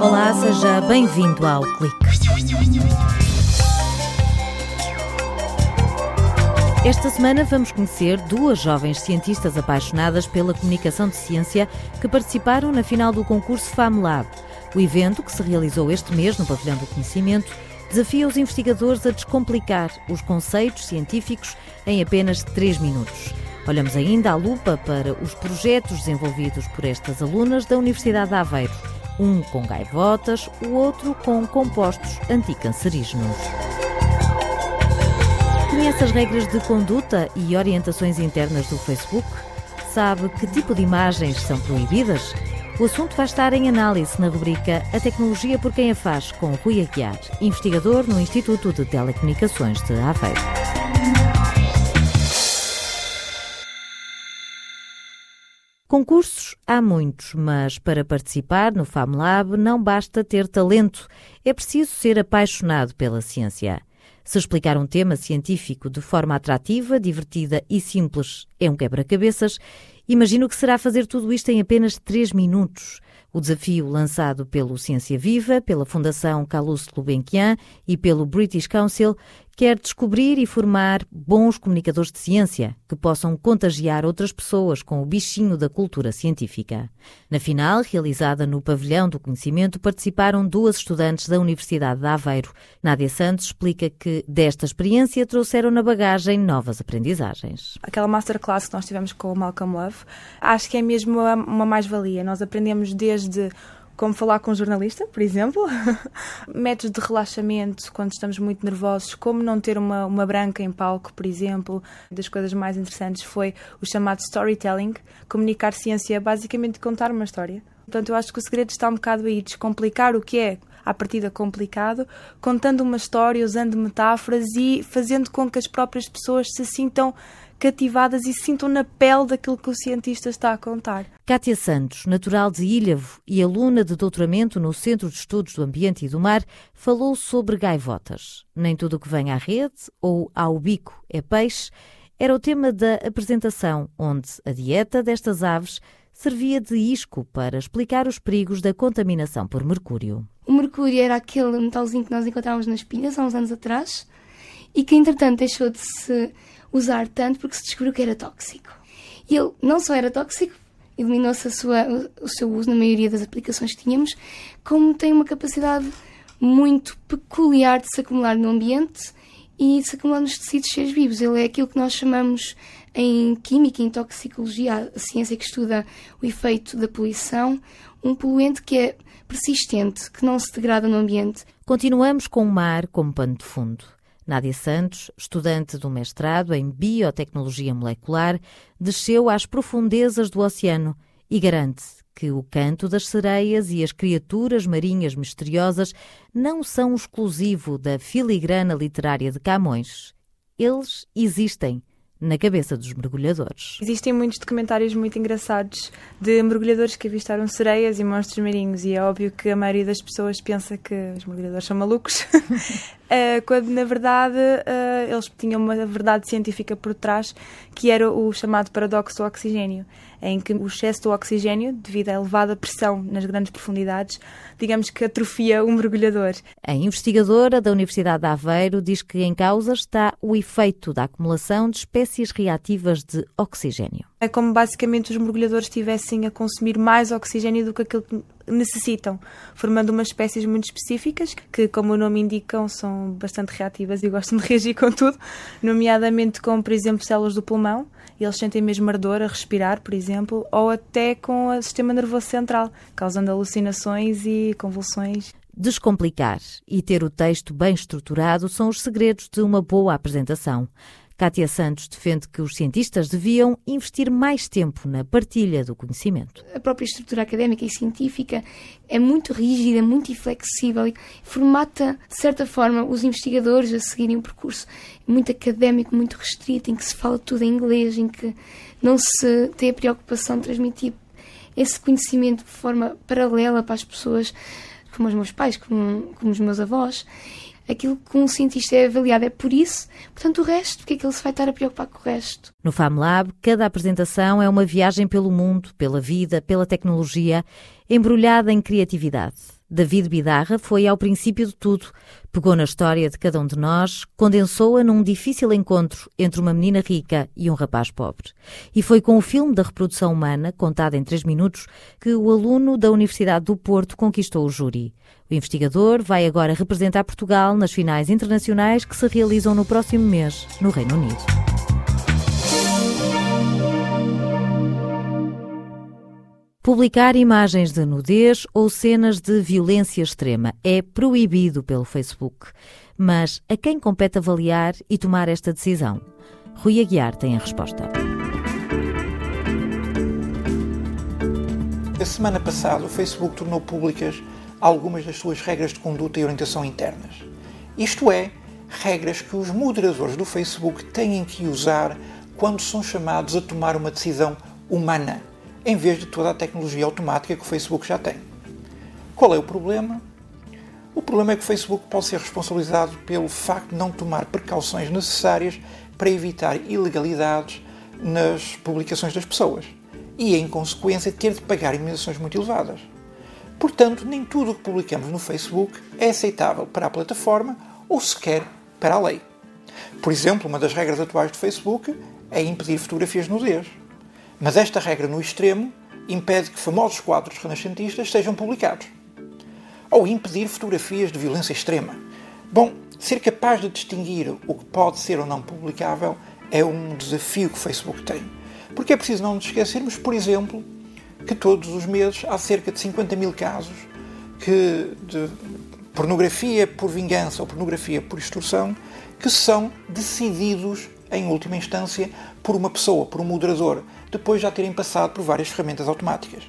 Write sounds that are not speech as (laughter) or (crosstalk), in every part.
Olá, seja bem-vindo ao Clique. Esta semana vamos conhecer duas jovens cientistas apaixonadas pela comunicação de ciência que participaram na final do concurso FAMLab. O evento, que se realizou este mês no Pavilhão do Conhecimento, desafia os investigadores a descomplicar os conceitos científicos em apenas 3 minutos. Olhamos ainda à lupa para os projetos desenvolvidos por estas alunas da Universidade de Aveiro, um com gaivotas, o outro com compostos anticancerígenos. Conhece as regras de conduta e orientações internas do Facebook? Sabe que tipo de imagens são proibidas? O assunto vai estar em análise na rubrica A Tecnologia por Quem a Faz, com Rui Aguiar, investigador no Instituto de Telecomunicações de Aveiro. Concursos há muitos, mas para participar no FAMLab não basta ter talento, é preciso ser apaixonado pela ciência. Se explicar um tema científico de forma atrativa, divertida e simples é um quebra-cabeças, Imagino que será fazer tudo isto em apenas 3 minutos. O desafio lançado pelo Ciência Viva, pela Fundação Calouste Gulbenkian e pelo British Council quer descobrir e formar bons comunicadores de ciência que possam contagiar outras pessoas com o bichinho da cultura científica. Na final, realizada no Pavilhão do Conhecimento, participaram duas estudantes da Universidade de Aveiro. Nádia Santos explica que desta experiência trouxeram na bagagem novas aprendizagens. Aquela masterclass que nós tivemos com o Malcolm Love, acho que é mesmo uma mais-valia. Nós aprendemos desde como falar com um jornalista, por exemplo, (laughs) métodos de relaxamento quando estamos muito nervosos, como não ter uma, uma branca em palco, por exemplo. Das coisas mais interessantes foi o chamado storytelling, comunicar ciência, basicamente contar uma história. Portanto, eu acho que o segredo está um bocado aí, descomplicar o que é à partida complicado, contando uma história, usando metáforas e fazendo com que as próprias pessoas se sintam cativadas e se sintam na pele daquilo que o cientista está a contar. Cátia Santos, natural de Ilhavo e aluna de doutoramento no Centro de Estudos do Ambiente e do Mar, falou sobre gaivotas. Nem tudo o que vem à rede ou ao bico é peixe era o tema da apresentação, onde a dieta destas aves servia de isco para explicar os perigos da contaminação por mercúrio. O mercúrio era aquele metalzinho que nós encontrávamos nas pilhas há uns anos atrás e que, entretanto, deixou de se usar tanto porque se descobriu que era tóxico. E ele não só era tóxico, eliminou-se o seu uso na maioria das aplicações que tínhamos, como tem uma capacidade muito peculiar de se acumular no ambiente e de se acumular nos tecidos seres vivos. Ele é aquilo que nós chamamos em química e em toxicologia, a ciência que estuda o efeito da poluição, um poluente que é persistente, que não se degrada no ambiente. Continuamos com o mar como pano de fundo. Nádia Santos, estudante do mestrado em Biotecnologia Molecular, desceu às profundezas do oceano e garante que o canto das sereias e as criaturas marinhas misteriosas não são exclusivo da filigrana literária de Camões. Eles existem na cabeça dos mergulhadores. Existem muitos documentários muito engraçados de mergulhadores que avistaram sereias e monstros marinhos e é óbvio que a maioria das pessoas pensa que os mergulhadores são malucos, (laughs) quando na verdade eh, eles tinham uma verdade científica por trás que era o chamado paradoxo do oxigênio em que o excesso do oxigênio, devido à elevada pressão nas grandes profundidades, digamos que atrofia o mergulhador. A investigadora da Universidade de Aveiro diz que em causa está o efeito da acumulação de espécies reativas de oxigênio. É como basicamente os mergulhadores estivessem a consumir mais oxigênio do que aquilo que necessitam, formando umas espécies muito específicas que, como o nome indicam, são bastante reativas e (laughs) gostam de reagir com tudo, nomeadamente com, por exemplo, células do pulmão, eles sentem mesmo ardor a respirar, por exemplo, ou até com o sistema nervoso central, causando alucinações e convulsões. Descomplicar e ter o texto bem estruturado são os segredos de uma boa apresentação. Kátia Santos defende que os cientistas deviam investir mais tempo na partilha do conhecimento. A própria estrutura académica e científica é muito rígida, muito inflexível e formata, de certa forma, os investigadores a seguirem um percurso muito académico, muito restrito, em que se fala tudo em inglês, em que não se tem a preocupação de transmitir esse conhecimento de forma paralela para as pessoas, como os meus pais, como, como os meus avós aquilo que um cientista é avaliado é por isso, portanto o resto, porque é que ele se vai estar a preocupar com o resto? No FAMLab, cada apresentação é uma viagem pelo mundo, pela vida, pela tecnologia, embrulhada em criatividade. David Bidarra foi ao princípio de tudo. Pegou na história de cada um de nós, condensou-a num difícil encontro entre uma menina rica e um rapaz pobre. E foi com o filme da reprodução humana, contado em três minutos, que o aluno da Universidade do Porto conquistou o júri. O investigador vai agora representar Portugal nas finais internacionais que se realizam no próximo mês, no Reino Unido. Publicar imagens de nudez ou cenas de violência extrema é proibido pelo Facebook. Mas a quem compete avaliar e tomar esta decisão? Rui Aguiar tem a resposta. A semana passada, o Facebook tornou públicas algumas das suas regras de conduta e orientação internas. Isto é, regras que os moderadores do Facebook têm que usar quando são chamados a tomar uma decisão humana em vez de toda a tecnologia automática que o Facebook já tem. Qual é o problema? O problema é que o Facebook pode ser responsabilizado pelo facto de não tomar precauções necessárias para evitar ilegalidades nas publicações das pessoas e, em consequência, ter de pagar indemnizações muito elevadas. Portanto, nem tudo o que publicamos no Facebook é aceitável para a plataforma ou sequer para a lei. Por exemplo, uma das regras atuais do Facebook é impedir fotografias de nudez. Mas esta regra, no extremo, impede que famosos quadros renascentistas sejam publicados. Ou impedir fotografias de violência extrema. Bom, ser capaz de distinguir o que pode ser ou não publicável é um desafio que o Facebook tem. Porque é preciso não nos esquecermos, por exemplo, que todos os meses há cerca de 50 mil casos que de pornografia por vingança ou pornografia por extorsão que são decididos em última instância por uma pessoa, por um moderador, depois de já terem passado por várias ferramentas automáticas.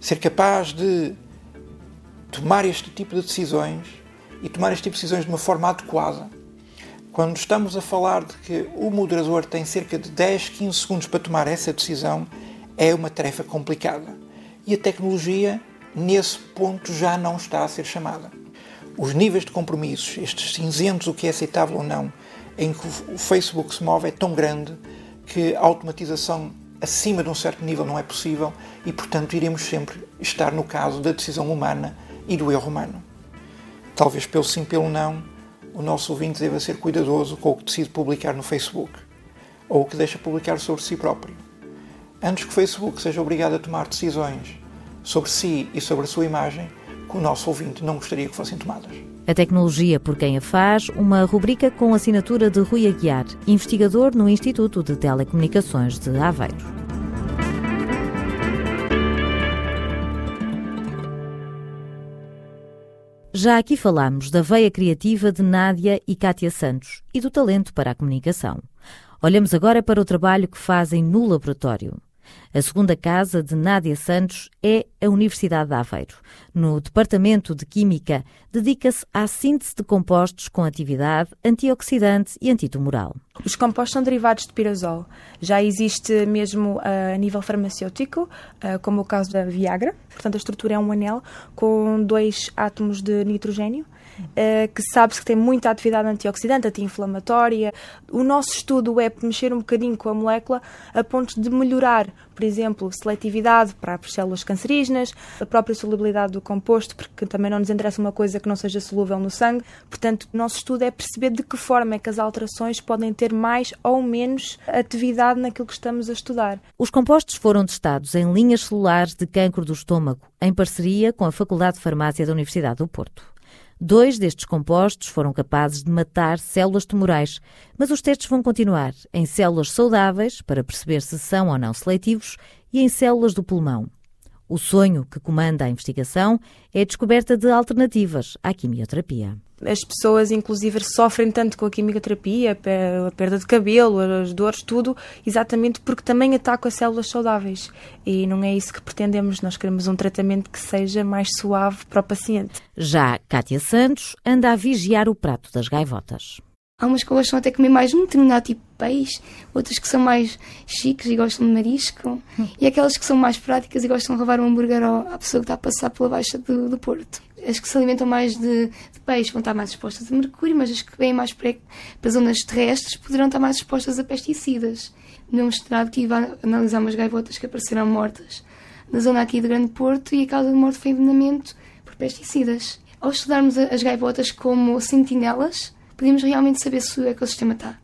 Ser capaz de tomar este tipo de decisões e tomar este tipo de decisões de uma forma adequada, quando estamos a falar de que o moderador tem cerca de 10, 15 segundos para tomar essa decisão, é uma tarefa complicada. E a tecnologia, nesse ponto, já não está a ser chamada. Os níveis de compromissos, estes cinzentos, o que é aceitável ou não, em que o Facebook se move é tão grande que a automatização acima de um certo nível não é possível e, portanto, iremos sempre estar no caso da decisão humana e do erro humano. Talvez pelo sim, pelo não, o nosso ouvinte deva ser cuidadoso com o que decide publicar no Facebook ou o que deixa publicar sobre si próprio. Antes que o Facebook seja obrigado a tomar decisões sobre si e sobre a sua imagem, que o nosso ouvinte não gostaria que fossem tomadas. A tecnologia por quem a faz, uma rubrica com assinatura de Rui Aguiar, investigador no Instituto de Telecomunicações de Aveiro. Já aqui falamos da veia criativa de Nádia e Kátia Santos e do talento para a comunicação. Olhamos agora para o trabalho que fazem no laboratório. A segunda casa de Nádia Santos é a Universidade de Aveiro. No Departamento de Química, dedica-se à síntese de compostos com atividade antioxidante e antitumoral. Os compostos são derivados de pirazol. Já existe mesmo uh, a nível farmacêutico, uh, como o caso da Viagra. Portanto, a estrutura é um anel com dois átomos de nitrogênio que sabe-se que tem muita atividade antioxidante, anti-inflamatória. O nosso estudo é mexer um bocadinho com a molécula a ponto de melhorar, por exemplo, seletividade para as células cancerígenas, a própria solubilidade do composto, porque também não nos interessa uma coisa que não seja solúvel no sangue. Portanto, o nosso estudo é perceber de que forma é que as alterações podem ter mais ou menos atividade naquilo que estamos a estudar. Os compostos foram testados em linhas celulares de cancro do estômago, em parceria com a Faculdade de Farmácia da Universidade do Porto. Dois destes compostos foram capazes de matar células tumorais, mas os testes vão continuar em células saudáveis para perceber se são ou não seletivos e em células do pulmão. O sonho que comanda a investigação é a descoberta de alternativas à quimioterapia. As pessoas, inclusive, sofrem tanto com a quimioterapia, a perda de cabelo, as dores, tudo, exatamente porque também atacam as células saudáveis. E não é isso que pretendemos. Nós queremos um tratamento que seja mais suave para o paciente. Já Kátia Santos anda a vigiar o prato das gaivotas. Há umas que gostam até comer mais um determinado tipo de peixe, outras que são mais chiques e gostam de marisco, e aquelas que são mais práticas e gostam de levar um hambúrguer à pessoa que está a passar pela baixa do, do Porto. As que se alimentam mais de, de, peixe vão estar mais expostas a mercúrio, mas as que vêm mais para, para zonas terrestres poderão estar mais expostas a pesticidas. No meu mestrado estive a analisar umas gaivotas que apareceram mortas na zona aqui de Grande Porto e a causa de morte foi envenenamento por pesticidas. Ao estudarmos as gaivotas como sentinelas, podemos realmente saber se o ecossistema está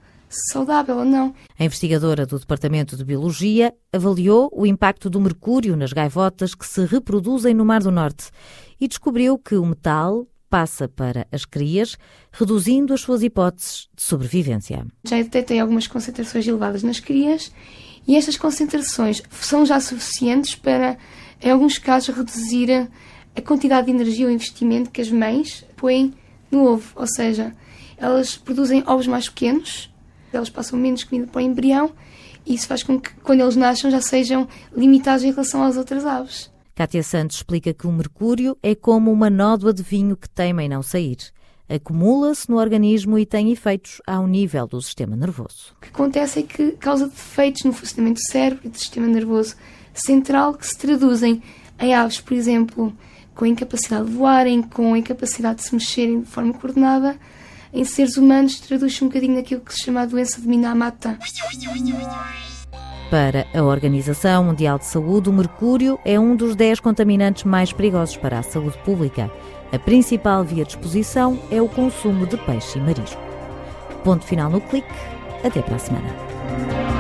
saudável ou não. A investigadora do Departamento de Biologia avaliou o impacto do mercúrio nas gaivotas que se reproduzem no Mar do Norte e descobriu que o metal passa para as crias, reduzindo as suas hipóteses de sobrevivência. Já detectei algumas concentrações elevadas nas crias e estas concentrações são já suficientes para, em alguns casos, reduzir a quantidade de energia ou investimento que as mães põem no ovo, ou seja, elas produzem ovos mais pequenos, elas passam menos comida para o embrião e isso faz com que, quando eles nasçam, já sejam limitados em relação às outras aves. Kátia Santos explica que o mercúrio é como uma nódoa de vinho que teima em não sair. Acumula-se no organismo e tem efeitos ao nível do sistema nervoso. O que acontece é que causa defeitos no funcionamento do cérebro e do sistema nervoso central que se traduzem em aves, por exemplo, com incapacidade de voarem, com incapacidade de se mexerem de forma coordenada, em seres humanos traduz-se um bocadinho naquilo que se chama a doença de Minamata. Para a Organização Mundial de Saúde, o mercúrio é um dos 10 contaminantes mais perigosos para a saúde pública. A principal via de exposição é o consumo de peixe e marisco. Ponto final no clique. Até para a semana.